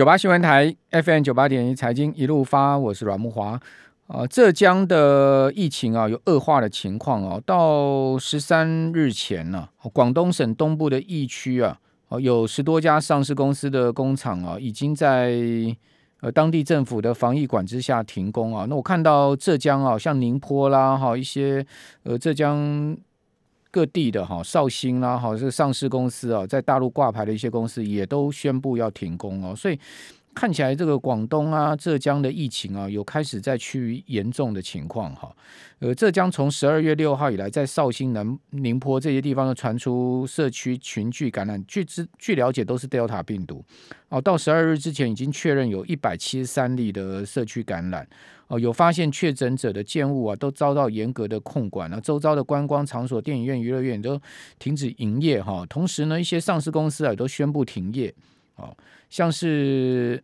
九八新闻台 FM 九八点一财经一路发，我是阮慕华。啊，浙江的疫情啊有恶化的情况哦。到十三日前呢，广东省东部的疫区啊，有十多家上市公司的工厂啊，已经在呃当地政府的防疫管制下停工啊。那我看到浙江啊，像宁波啦，哈一些呃浙江。各地的哈绍兴啦，哈这个上市公司啊，在大陆挂牌的一些公司也都宣布要停工哦，所以看起来这个广东啊、浙江的疫情啊，有开始在趋于严重的情况哈。呃，浙江从十二月六号以来，在绍兴、南宁波这些地方都传出社区群聚感染，据知据了解都是 Delta 病毒哦。到十二日之前，已经确认有一百七十三例的社区感染。哦，有发现确诊者的建物啊，都遭到严格的控管了。周遭的观光场所、电影院、娱乐院都停止营业哈。同时呢，一些上市公司啊都宣布停业。哦，像是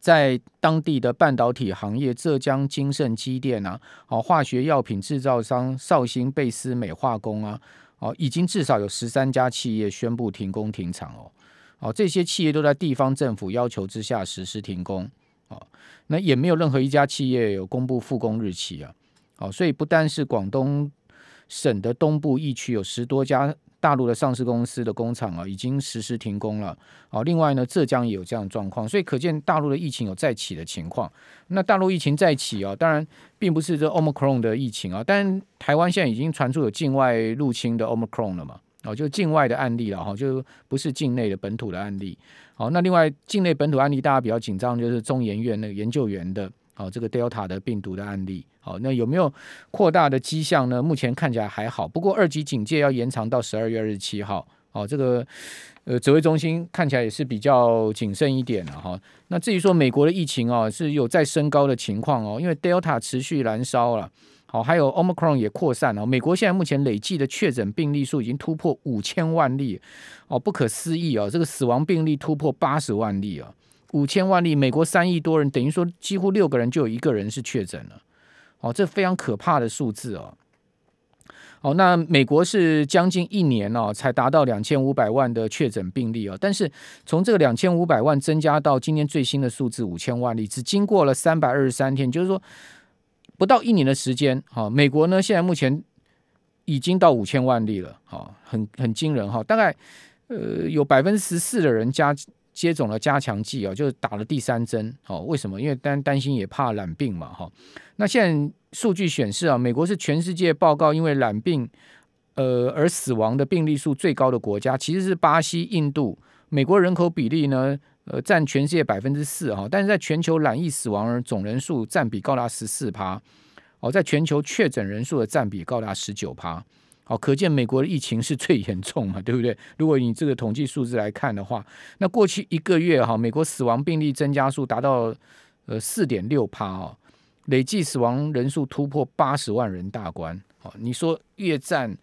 在当地的半导体行业，浙江金盛机电啊，哦，化学药品制造商绍兴贝斯美化工啊，哦，已经至少有十三家企业宣布停工停产哦。哦，这些企业都在地方政府要求之下实施停工哦。那也没有任何一家企业有公布复工日期啊，哦，所以不单是广东省的东部疫区有十多家大陆的上市公司的工厂啊，已经实施停工了，好，另外呢，浙江也有这样的状况，所以可见大陆的疫情有再起的情况。那大陆疫情再起啊，当然并不是这 Omicron 的疫情啊，但台湾现在已经传出有境外入侵的 Omicron 了嘛。哦，就境外的案例了哈，就不是境内的本土的案例。好，那另外境内本土案例，大家比较紧张，就是中研院那个研究员的，哦，这个 Delta 的病毒的案例。好，那有没有扩大的迹象呢？目前看起来还好，不过二级警戒要延长到十二月二十七号。哦，这个呃指挥中心看起来也是比较谨慎一点了哈。那至于说美国的疫情哦，是有在升高的情况哦，因为 Delta 持续燃烧了。哦，还有 Omicron 也扩散了。美国现在目前累计的确诊病例数已经突破五千万例，哦，不可思议哦！这个死亡病例突破八十万例啊，五千万例，美国三亿多人，等于说几乎六个人就有一个人是确诊了，哦，这非常可怕的数字哦。哦，那美国是将近一年哦才达到两千五百万的确诊病例哦，但是从这个两千五百万增加到今天最新的数字五千万例，只经过了三百二十三天，就是说。不到一年的时间，哈，美国呢现在目前已经到五千万例了，哈，很很惊人哈，大概呃有百分之十四的人加接种了加强剂啊，就是打了第三针，哦，为什么？因为担担心也怕染病嘛，哈。那现在数据显示啊，美国是全世界报告因为染病呃而死亡的病例数最高的国家，其实是巴西、印度。美国人口比例呢？呃，占全世界百分之四哈，但是在全球染疫死亡人总人数占比高达十四趴，哦，在全球确诊人数的占比高达十九趴，好，可见美国的疫情是最严重嘛，对不对？如果你这个统计数字来看的话，那过去一个月哈，美国死亡病例增加数达到呃四点六趴哦，累计死亡人数突破八十万人大关，好，你说越战。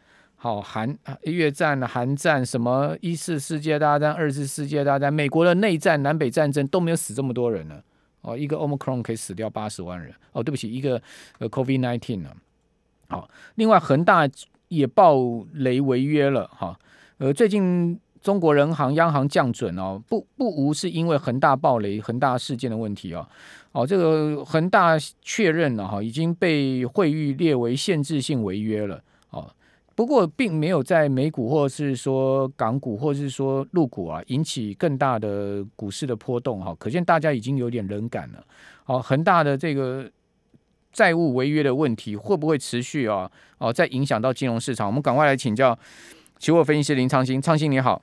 好，韩越战、韩战，什么一次世界大战、二次世界大战，美国的内战、南北战争都没有死这么多人呢。哦，一个 Omicron 可以死掉八十万人。哦，对不起，一个呃 COVID-19 呢。好，另外恒大也爆雷违约了。哈，呃，最近中国人行央行降准哦，不不无是因为恒大爆雷、恒大事件的问题哦。哦，这个恒大确认了哈，已经被惠誉列为限制性违约了哦。不过，并没有在美股或是说港股或是说陆股啊引起更大的股市的波动哈，可见大家已经有点冷感了。哦，恒大的这个债务违约的问题会不会持续啊？哦，再影响到金融市场，我们赶快来请教期货分析师林昌兴。昌兴你好，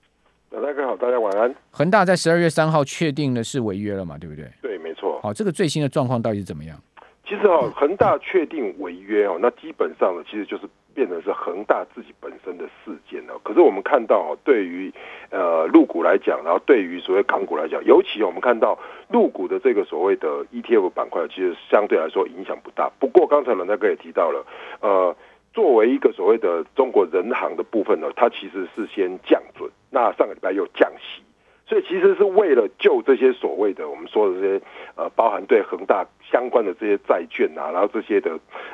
大家好，大家晚安。恒大在十二月三号确定的是违约了嘛？对不对？对，没错。好，这个最新的状况到底是怎么样？其实哦，恒大确定违约哦，那基本上呢，其实就是。变成是恒大自己本身的事件了。可是我们看到，对于呃陆股来讲，然后对于所谓港股来讲，尤其我们看到陆股的这个所谓的 ETF 板块，其实相对来说影响不大。不过刚才冷大哥也提到了，呃，作为一个所谓的中国人行的部分呢，它其实是先降准，那上个礼拜又降息。所以其实是为了救这些所谓的我们说的这些呃，包含对恒大相关的这些债券啊，然后这些的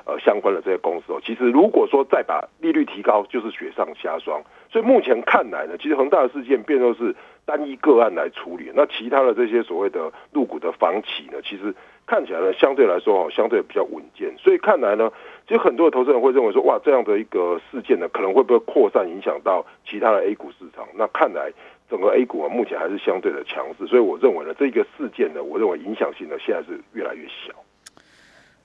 呃相关的这些公司哦，其实如果说再把利率提高，就是雪上加霜。所以目前看来呢，其实恒大的事件变作是单一个案来处理。那其他的这些所谓的入股的房企呢，其实看起来呢，相对来说哦，相对比较稳健。所以看来呢，其实很多的投资人会认为说，哇，这样的一个事件呢，可能会不会扩散影响到其他的 A 股市场？那看来整个 A 股啊，目前还是相对的强势。所以我认为呢，这个事件呢，我认为影响性呢，现在是越来越小。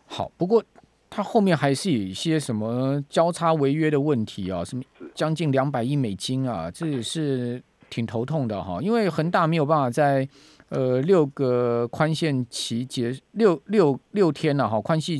好，不过。它后面还是有一些什么交叉违约的问题啊，什么将近两百亿美金啊，这也是挺头痛的哈。因为恒大没有办法在呃六个宽限期结六六六天了哈，宽限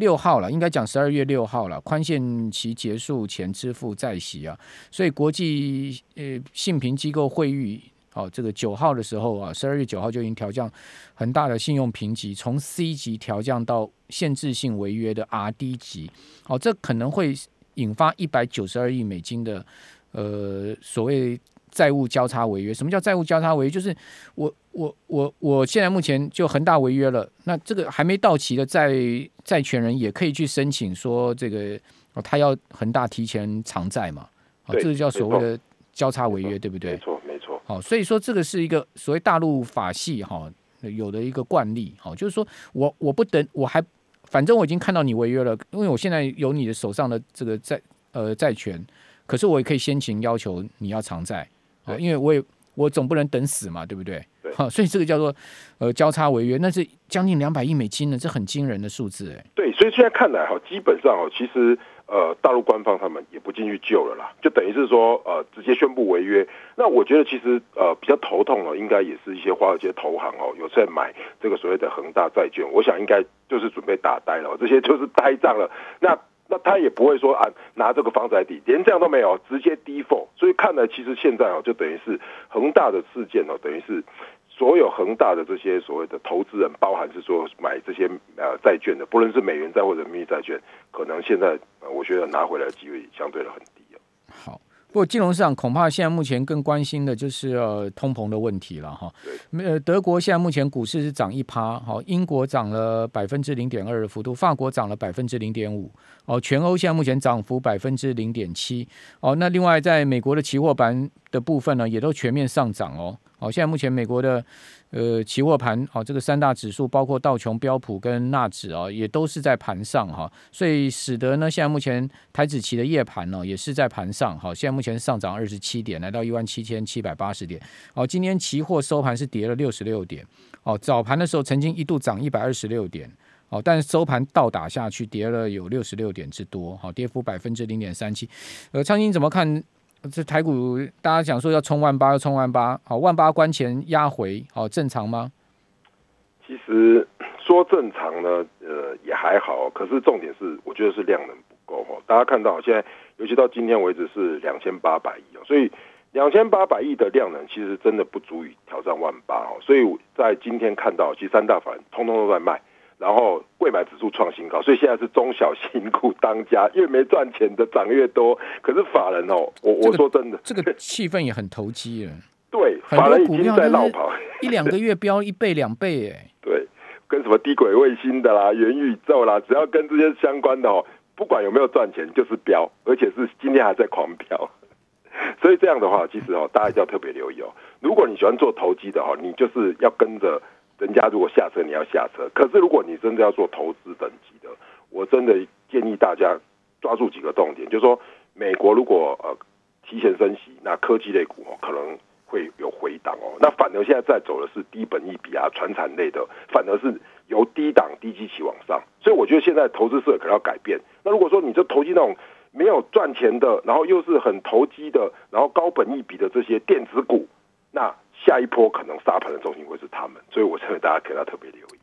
六号了，应该讲十二月六号了，宽限期结束前支付再息啊，所以国际呃信评机构会议。好，这个九号的时候啊，十二月九号就已经调降很大的信用评级，从 C 级调降到限制性违约的 RD 级。好，这可能会引发一百九十二亿美金的呃所谓债务交叉违约。什么叫债务交叉违约？就是我我我我现在目前就恒大违约了，那这个还没到期的债债权人也可以去申请说这个哦他要恒大提前偿债嘛？哦，这个叫所谓的交叉违约，对不对？没错。没错好，所以说这个是一个所谓大陆法系哈有的一个惯例，好，就是说我我不等，我还反正我已经看到你违约了，因为我现在有你的手上的这个债呃债权，可是我也可以先行要求你要偿债，啊，因为我也我总不能等死嘛，对不对？对，好，所以这个叫做呃交叉违约，那是将近两百亿美金呢，这很惊人的数字哎。对，所以现在看来哈，基本上哦，其实。呃，大陆官方他们也不进去救了啦，就等于是说，呃，直接宣布违约。那我觉得其实呃比较头痛哦，应该也是一些华尔街投行哦，有在买这个所谓的恒大债券。我想应该就是准备打呆了，这些就是呆账了。那那他也不会说啊，拿这个房子来抵，连这样都没有，直接 default。所以看来其实现在哦，就等于是恒大的事件哦，等于是。所有恒大的这些所谓的投资人，包含是说买这些呃债券的，不论是美元债或者人民币债券，可能现在我觉得拿回来的机会相对的很低。好，不过金融市场恐怕现在目前更关心的就是呃通膨的问题了哈。对。呃，德国现在目前股市是涨一趴，好，英国涨了百分之零点二的幅度，法国涨了百分之零点五，哦，全欧现在目前涨幅百分之零点七，哦，那另外在美国的期货盘的部分呢，也都全面上涨哦。好，现在目前美国的呃期货盘，好，这个三大指数包括道琼、标普跟纳指啊，也都是在盘上哈，所以使得呢，现在目前台指期的夜盘呢，也是在盘上，好，现在目前上涨二十七点，来到一万七千七百八十点。好，今天期货收盘是跌了六十六点，哦，早盘的时候曾经一度涨一百二十六点，哦，但是收盘倒打下去，跌了有六十六点之多，好，跌幅百分之零点三七。呃，昌兴怎么看？这台股大家讲说要冲万八，要冲万八，好，万八关前压回，好，正常吗？其实说正常呢，呃，也还好。可是重点是，我觉得是量能不够哈。大家看到现在，尤其到今天为止是两千八百亿哦，所以两千八百亿的量能其实真的不足以挑战万八哦。所以在今天看到，其实三大法人通通都在卖。然后贵买指数创新高，所以现在是中小型股当家，越没赚钱的涨越多。可是法人哦，我我说真的，这个气氛也很投机了。对，法人已经在闹跑，一两个月飙一倍两倍哎。对，跟什么低轨卫星的啦、元宇宙啦，只要跟这些相关的哦，不管有没有赚钱，就是飙，而且是今天还在狂飙。所以这样的话，其实哦，大家一定要特别留意哦。如果你喜欢做投机的哦，你就是要跟着。人家如果下车，你要下车。可是如果你真的要做投资等级的，我真的建议大家抓住几个重点，就是说，美国如果呃提前升息，那科技类股可能会有回档哦。那反而现在在走的是低本益比啊、传产类的，反而是由低档低基期往上。所以我觉得现在投资社可能要改变。那如果说你就投机那种没有赚钱的，然后又是很投机的，然后高本益比的这些电子股，那。下一波可能杀盘的中心会是他们，所以我认为大家可能要特别留意。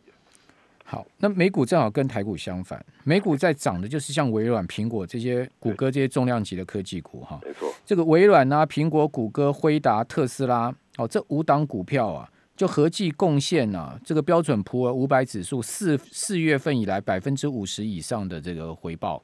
好，那美股正好跟台股相反，美股在涨的就是像微软、苹果这些谷歌这些重量级的科技股哈。没错，这个微软啊、苹果、谷歌、辉达、特斯拉，哦，这五档股票啊，就合计贡献啊，这个标准普尔五百指数四四月份以来百分之五十以上的这个回报。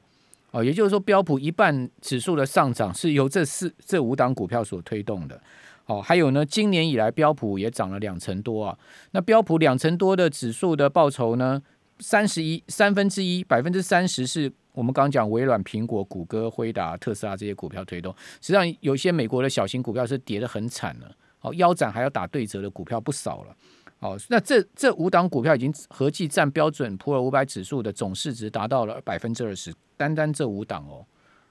哦，也就是说标普一半指数的上涨是由这四这五档股票所推动的。好，还有呢，今年以来标普也涨了两成多啊。那标普两成多的指数的报酬呢，三十一三分之一百分之三十是我们刚刚讲微软、苹果、谷歌、辉达、特斯拉这些股票推动。实际上，有些美国的小型股票是跌得很惨了。哦，腰斩还要打对折的股票不少了。哦，那这这五档股票已经合计占标准普尔五百指数的总市值达到了百分之二十，单单这五档哦。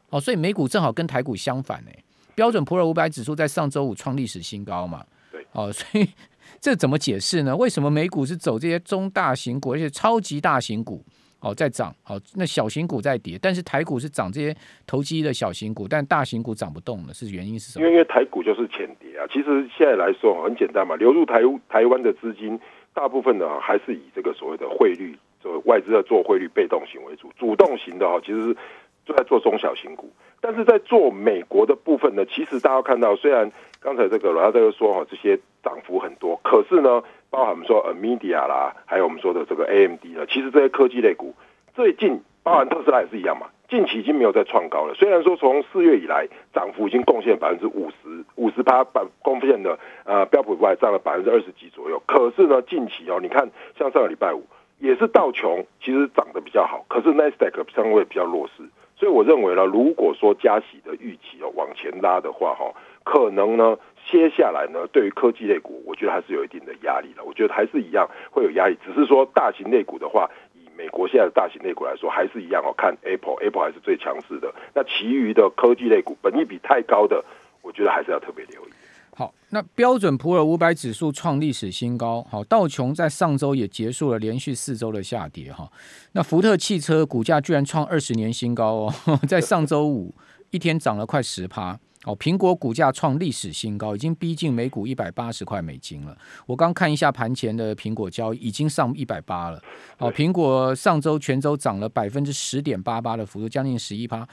哦，所以美股正好跟台股相反呢。标准普尔五百指数在上周五创历史新高嘛？对。哦，所以 这怎么解释呢？为什么美股是走这些中大型股，而且超级大型股哦在涨？哦，那小型股在跌，但是台股是涨这些投机的小型股，但大型股涨不动了，是原因是什么？因为因为台股就是浅跌啊。其实现在来说很简单嘛，流入台台湾的资金大部分呢还是以这个所谓的汇率，就外资在做汇率被动型为主，主动型的哈其实是就在做中小型股。但是在做美国的部分呢，其实大家看到，虽然刚才这个罗大哥说哈，这些涨幅很多，可是呢，包含我们说 NVIDIA 啦，还有我们说的这个 AMD 呢，其实这些科技类股最近，包含特斯拉也是一样嘛，近期已经没有再创高了。虽然说从四月以来涨幅已经贡献百分之五十五十八，百贡献的呃标普五百占了百分之二十几左右，可是呢，近期哦，你看像上个礼拜五也是道琼其实涨得比较好，可是 Nasdaq 相对比较弱势。所以我认为呢，如果说加息的预期哦往前拉的话哈，可能呢接下来呢对于科技类股，我觉得还是有一定的压力的。我觉得还是一样会有压力，只是说大型类股的话，以美国现在的大型类股来说，还是一样哦。看 Apple，Apple 还是最强势的。那其余的科技类股，本益比太高的，我觉得还是要特别留意。好，那标准普尔五百指数创历史新高。好，道琼在上周也结束了连续四周的下跌。哈，那福特汽车股价居然创二十年新高哦，在上周五一天涨了快十趴。哦，苹果股价创历史新高，已经逼近每股一百八十块美金了。我刚看一下盘前的苹果交易，已经上一百八了。哦，苹果上周全周涨了百分之十点八八的幅度，将近十一趴。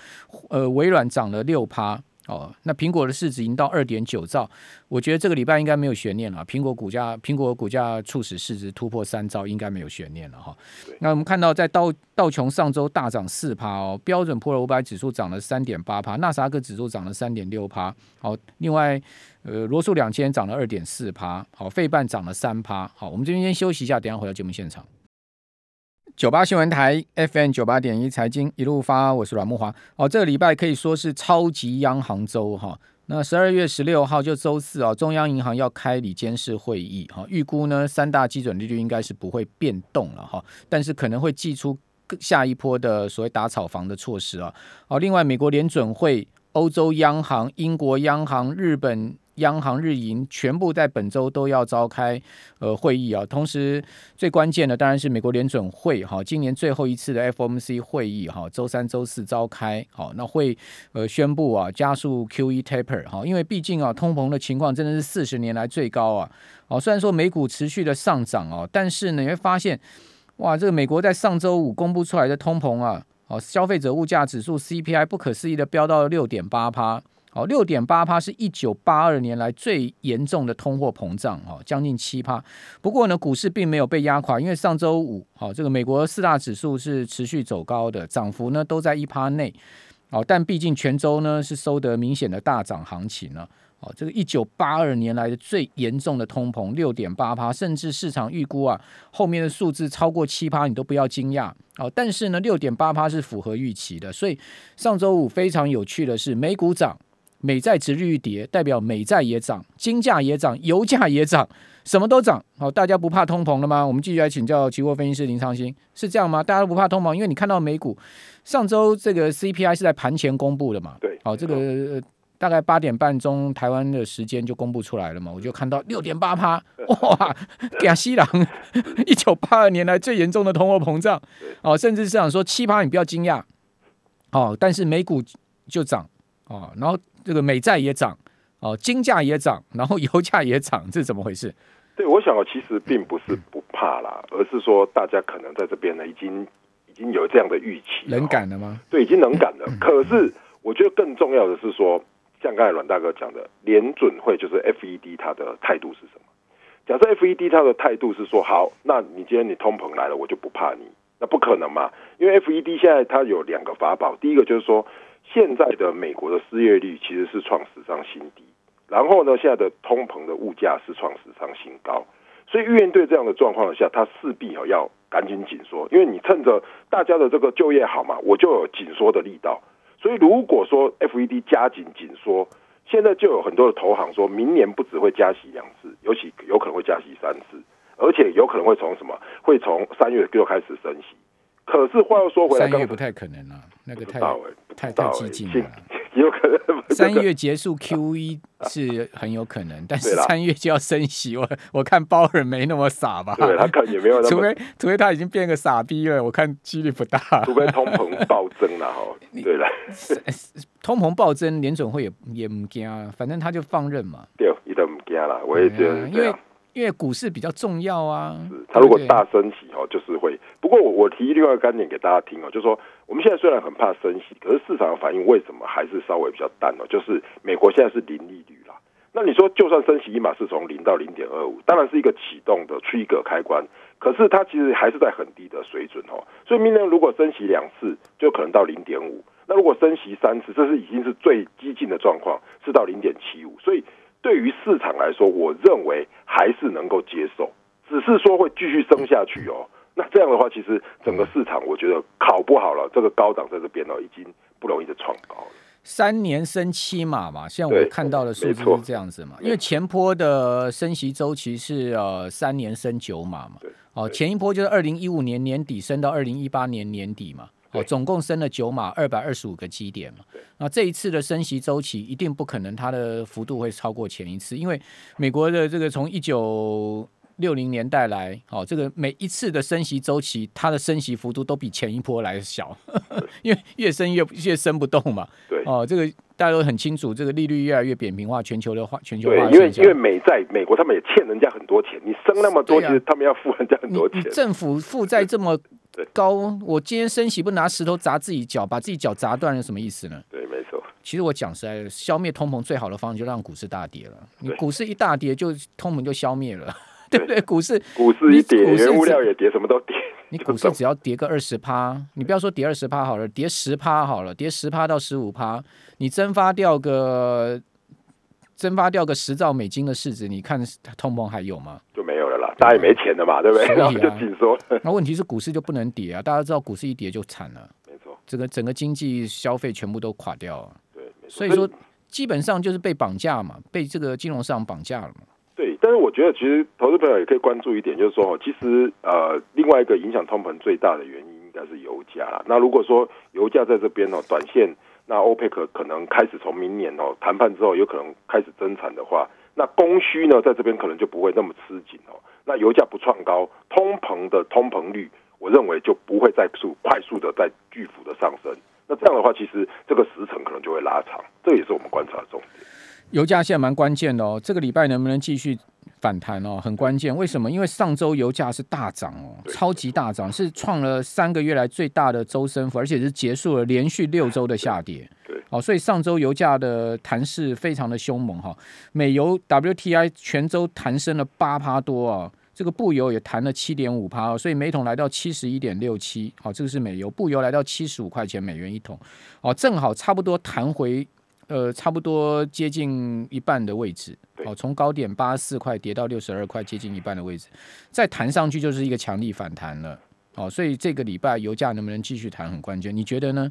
呃，微软涨了六趴。哦，那苹果的市值已经到二点九兆，我觉得这个礼拜应该没有悬念了。苹果股价，苹果股价促使市值突破三兆，应该没有悬念了哈。那我们看到，在道道琼上周大涨四趴哦，标准普尔五百指数涨了三点八趴，纳斯达克指数涨了三点六趴。好，另外呃罗素两千涨了二点四趴，好，费半涨了三趴。好，我们这边先休息一下，等下回到节目现场。九八新闻台 FM 九八点一财经一路发，我是阮慕华。哦，这个礼拜可以说是超级央行周哈。那十二月十六号就周四啊，中央银行要开理监事会议哈，预估呢三大基准利率应该是不会变动了哈，但是可能会祭出下一波的所谓打炒房的措施啊。哦，另外美国联准会、欧洲央行、英国央行、日本。央行日银全部在本周都要召开呃会议啊，同时最关键的当然是美国联准会哈，今年最后一次的 FOMC 会议哈，周三、周四召开，好，那会呃宣布啊加速 QE taper 哈，因为毕竟啊通膨的情况真的是四十年来最高啊，哦虽然说美股持续的上涨哦，但是呢你会发现哇这个美国在上周五公布出来的通膨啊，哦消费者物价指数 CPI 不可思议的飙到了六点八趴。好，六点八趴是一九八二年来最严重的通货膨胀，哈，将近七趴。不过呢，股市并没有被压垮，因为上周五，好，这个美国四大指数是持续走高的，涨幅呢都在一趴内。好，但毕竟全周呢是收得明显的大涨行情了。好，这个一九八二年来的最严重的通膨六点八趴，甚至市场预估啊，后面的数字超过七趴，你都不要惊讶。好，但是呢，六点八趴是符合预期的。所以上周五非常有趣的是，美股涨。美债殖利率跌，代表美债也涨，金价也涨，油价也涨，什么都涨。好，大家不怕通膨了吗？我们继续来请教期货分析师林昌兴，是这样吗？大家都不怕通膨，因为你看到美股上周这个 CPI 是在盘前公布的嘛？对。好，这个大概八点半钟台湾的时间就公布出来了嘛？我就看到六点八趴，哇，亚西郎一九八二年来最严重的通货膨胀。哦，甚至市场说七趴，你不要惊讶。哦，但是美股就涨。哦，然后。这个美债也涨，哦，金价也涨，然后油价也涨，这是怎么回事？对，我想其实并不是不怕啦，而是说大家可能在这边呢，已经已经有这样的预期，能感了吗？对，已经能感了。可是我觉得更重要的是说，像刚才阮大哥讲的，联准会就是 FED 它的态度是什么？假设 FED 它的态度是说，好，那你今天你通膨来了，我就不怕你，那不可能嘛？因为 FED 现在它有两个法宝，第一个就是说。现在的美国的失业率其实是创史上新低，然后呢，现在的通膨的物价是创史上新高，所以面对这样的状况下，它势必要赶紧紧缩，因为你趁着大家的这个就业好嘛，我就有紧缩的力道。所以如果说 FED 加紧紧缩，现在就有很多的投行说，明年不只会加息两次，尤其有可能会加息三次，而且有可能会从什么？会从三月就开始升息。可是话又说回来，三月不太可能啊，那个太太太激进了。有可能三月结束 Q E 是很有可能，但是三月就要升息，我我看鲍尔没那么傻吧？对，他可能也没有那么，除非除非他已经变个傻逼了，我看几率不大。除非通膨暴增了哈，对了，通膨暴增，联准会也也唔惊啊，反正他就放任嘛。对，一点唔惊了，我也觉得因为。因为股市比较重要啊，是它如果大升息哦，就是会。不过我我提另外一个观点给大家听哦，就是说我们现在虽然很怕升息，可是市场的反应为什么还是稍微比较淡呢？就是美国现在是零利率啦，那你说就算升息一码是从零到零点二五，当然是一个启动的 trigger 开关，可是它其实还是在很低的水准哦。所以明年如果升息两次，就可能到零点五；那如果升息三次，这是已经是最激进的状况，是到零点七五。所以。对于市场来说，我认为还是能够接受，只是说会继续升下去哦。那这样的话，其实整个市场我觉得考不好了，这个高档在这边哦，已经不容易的创高了。三年升七码嘛，现在我看到的数字是这样子嘛，因为前波的升息周期是呃三年升九码嘛，哦，前一波就是二零一五年年底升到二零一八年年底嘛。哦，总共升了九码，二百二十五个基点嘛。那这一次的升息周期一定不可能，它的幅度会超过前一次，因为美国的这个从一九六零年代来，哦，这个每一次的升息周期，它的升息幅度都比前一波来小，因为越升越越升不动嘛。对，哦，这个大家都很清楚，这个利率越来越扁平化，全球的化，全球化。因为因为美债美国，他们也欠人家很多钱，你升那么多，其实他们要付人家很多钱。政府负债这么。高，我今天升息不拿石头砸自己脚，把自己脚砸断了，什么意思呢？对，没错。其实我讲实在的，消灭通膨最好的方式就让股市大跌了。你股市一大跌，就通膨就消灭了，对，不对？股市股市一跌，原物料也跌，什么都跌。你股市只要跌个二十趴，你不要说跌二十趴好了，跌十趴好了，跌十趴到十五趴，你蒸发掉个蒸发掉个十兆美金的市值，你看通膨还有吗？就没有了啦，大家也没钱了嘛，对不对？啊、然后就紧缩。那问题是股市就不能跌啊！大家知道股市一跌就惨了，没错，整个整个经济消费全部都垮掉了。对，所以说基本上就是被绑架嘛，被这个金融市场绑架了嘛。对，但是我觉得其实投资朋友也可以关注一点，就是说，其实呃，另外一个影响通膨最大的原因应该是油价。那如果说油价在这边哦，短线。那欧佩克可能开始从明年哦谈判之后，有可能开始增产的话，那供需呢在这边可能就不会那么吃紧哦。那油价不创高，通膨的通膨率，我认为就不会再速快速的再巨幅的上升。那这样的话，其实这个时程可能就会拉长，这也是我们观察的重点。油价现在蛮关键的哦，这个礼拜能不能继续？反弹哦，很关键。为什么？因为上周油价是大涨哦，超级大涨，是创了三个月来最大的周升幅，而且是结束了连续六周的下跌。对，哦，所以上周油价的弹势非常的凶猛哈。美油 WTI 全周弹升了八趴多啊，这个布油也弹了七点五趴，所以每桶来到七十一点六七。好，这个是美油，布油来到七十五块钱美元一桶。哦，正好差不多弹回。呃，差不多接近一半的位置，哦，从高点八十四块跌到六十二块，接近一半的位置，再弹上去就是一个强力反弹了，哦，所以这个礼拜油价能不能继续弹很关键，你觉得呢？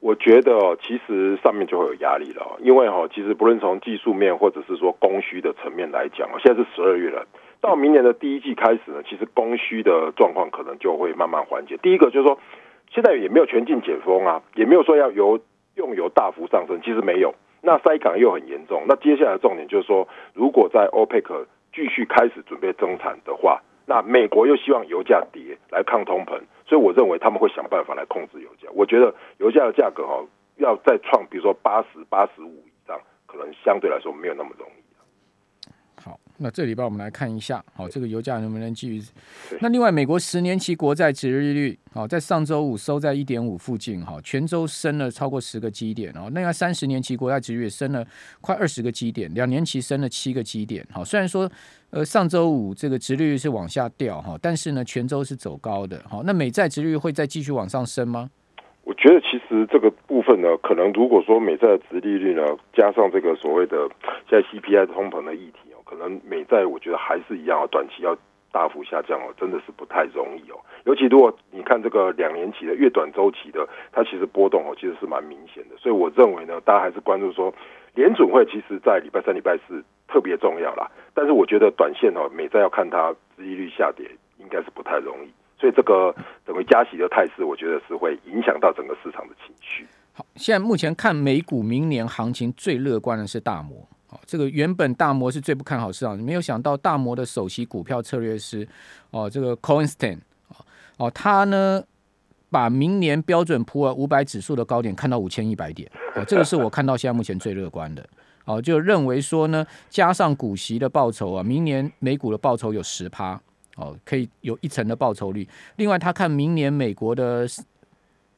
我觉得哦，其实上面就会有压力了，因为哈，其实不论从技术面或者是说供需的层面来讲，现在是十二月了，到明年的第一季开始呢，其实供需的状况可能就会慢慢缓解。第一个就是说，现在也没有全境解封啊，也没有说要由用油大幅上升，其实没有。那塞港又很严重。那接下来重点就是说，如果在 OPEC 继续开始准备增产的话，那美国又希望油价跌来抗通膨，所以我认为他们会想办法来控制油价。我觉得油价的价格哦，要再创比如说八十八十五以上，可能相对来说没有那么容易。那这礼拜我们来看一下，好，这个油价能不能继续？那另外，美国十年期国债值利率，好，在上周五收在一点五附近，哈，全周升了超过十个基点，哦，另外三十年期国债殖利率升了快二十个基点，两年期升了七个基点，好，虽然说，呃，上周五这个值利率是往下掉，哈，但是呢，全周是走高的，好，那美债值利率会再继续往上升吗？我觉得其实这个部分呢，可能如果说美债的值利率呢，加上这个所谓的现在 CPI 通膨的议题。可能美债我觉得还是一样啊，短期要大幅下降哦，真的是不太容易哦。尤其如果你看这个两年期的越短周期的，它其实波动哦，其实是蛮明显的。所以我认为呢，大家还是关注说联准会，其实在礼拜三、礼拜四特别重要啦。但是我觉得短线哦，美债要看它殖利率下跌，应该是不太容易。所以这个整个加息的态势，我觉得是会影响到整个市场的情绪。好，现在目前看美股明年行情最乐观的是大摩。哦，这个原本大摩是最不看好市场，没有想到大摩的首席股票策略师哦，这个 Cohen Stein 哦，他呢把明年标准普尔五百指数的高点看到五千一百点哦，这个是我看到现在目前最乐观的哦，就认为说呢，加上股息的报酬啊，明年美股的报酬有十趴哦，可以有一成的报酬率。另外，他看明年美国的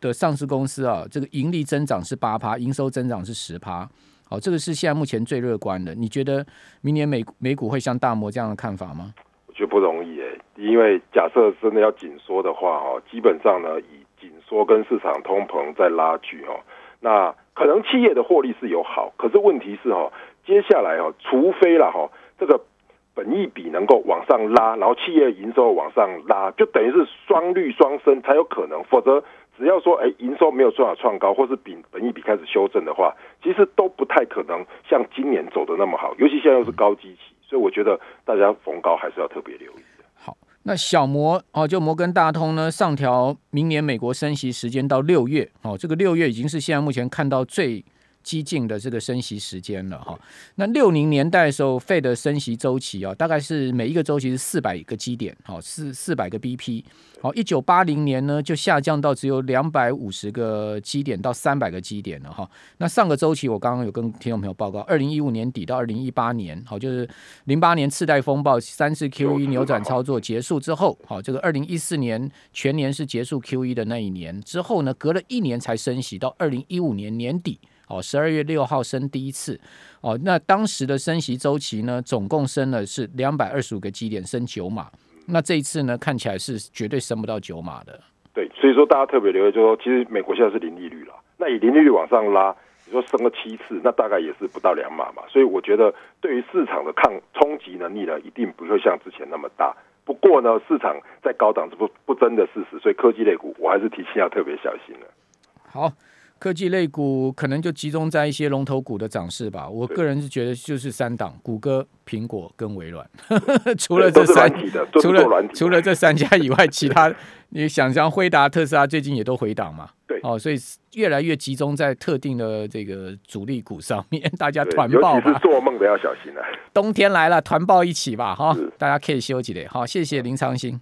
的上市公司啊，这个盈利增长是八趴，营收增长是十趴。好，这个是现在目前最乐观的。你觉得明年美美股会像大摩这样的看法吗？我觉得不容易诶，因为假设真的要紧缩的话，哦，基本上呢，以紧缩跟市场通膨在拉锯哦，那可能企业的获利是有好，可是问题是哦，接下来哦，除非了哈，这个本益比能够往上拉，然后企业营收往上拉，就等于是双率双升才有可能，否则。只要说，哎，营收没有办法创高，或是比本益比开始修正的话，其实都不太可能像今年走的那么好。尤其现在又是高基期，所以我觉得大家逢高还是要特别留意的。好，那小摩哦，就摩根大通呢，上调明年美国升息时间到六月哦，这个六月已经是现在目前看到最。激进的这个升息时间了哈，那六零年代的时候，Fed 的升息周期啊，大概是每一个周期是四百个基点，好四四百个 BP，好一九八零年呢就下降到只有两百五十个基点到三百个基点了哈。那上个周期我刚刚有跟听众朋友报告，二零一五年底到二零一八年，好就是零八年次贷风暴三次 QE 扭转操作结束之后，好这个二零一四年全年是结束 QE 的那一年之后呢，隔了一年才升息到二零一五年年底。哦，十二月六号升第一次，哦，那当时的升息周期呢，总共升了是两百二十五个基点，升九码。那这一次呢，看起来是绝对升不到九码的。对，所以说大家特别留意，就是说其实美国现在是零利率了，那以零利率往上拉，你说升了七次，那大概也是不到两码嘛。所以我觉得对于市场的抗冲击能力呢，一定不会像之前那么大。不过呢，市场在高档是不不争的事实，所以科技类股我还是提醒要特别小心了。好。科技类股可能就集中在一些龙头股的涨势吧。我个人是觉得就是三档：谷歌、苹果跟微软。除了这三，除了除了这三家以外，其他你想像辉达、特斯拉最近也都回档嘛？对哦，所以越来越集中在特定的这个主力股上面，大家团报吧。做梦的要小心了。冬天来了，团报一起吧！哈，大家可以休息的。好，谢谢林长兴。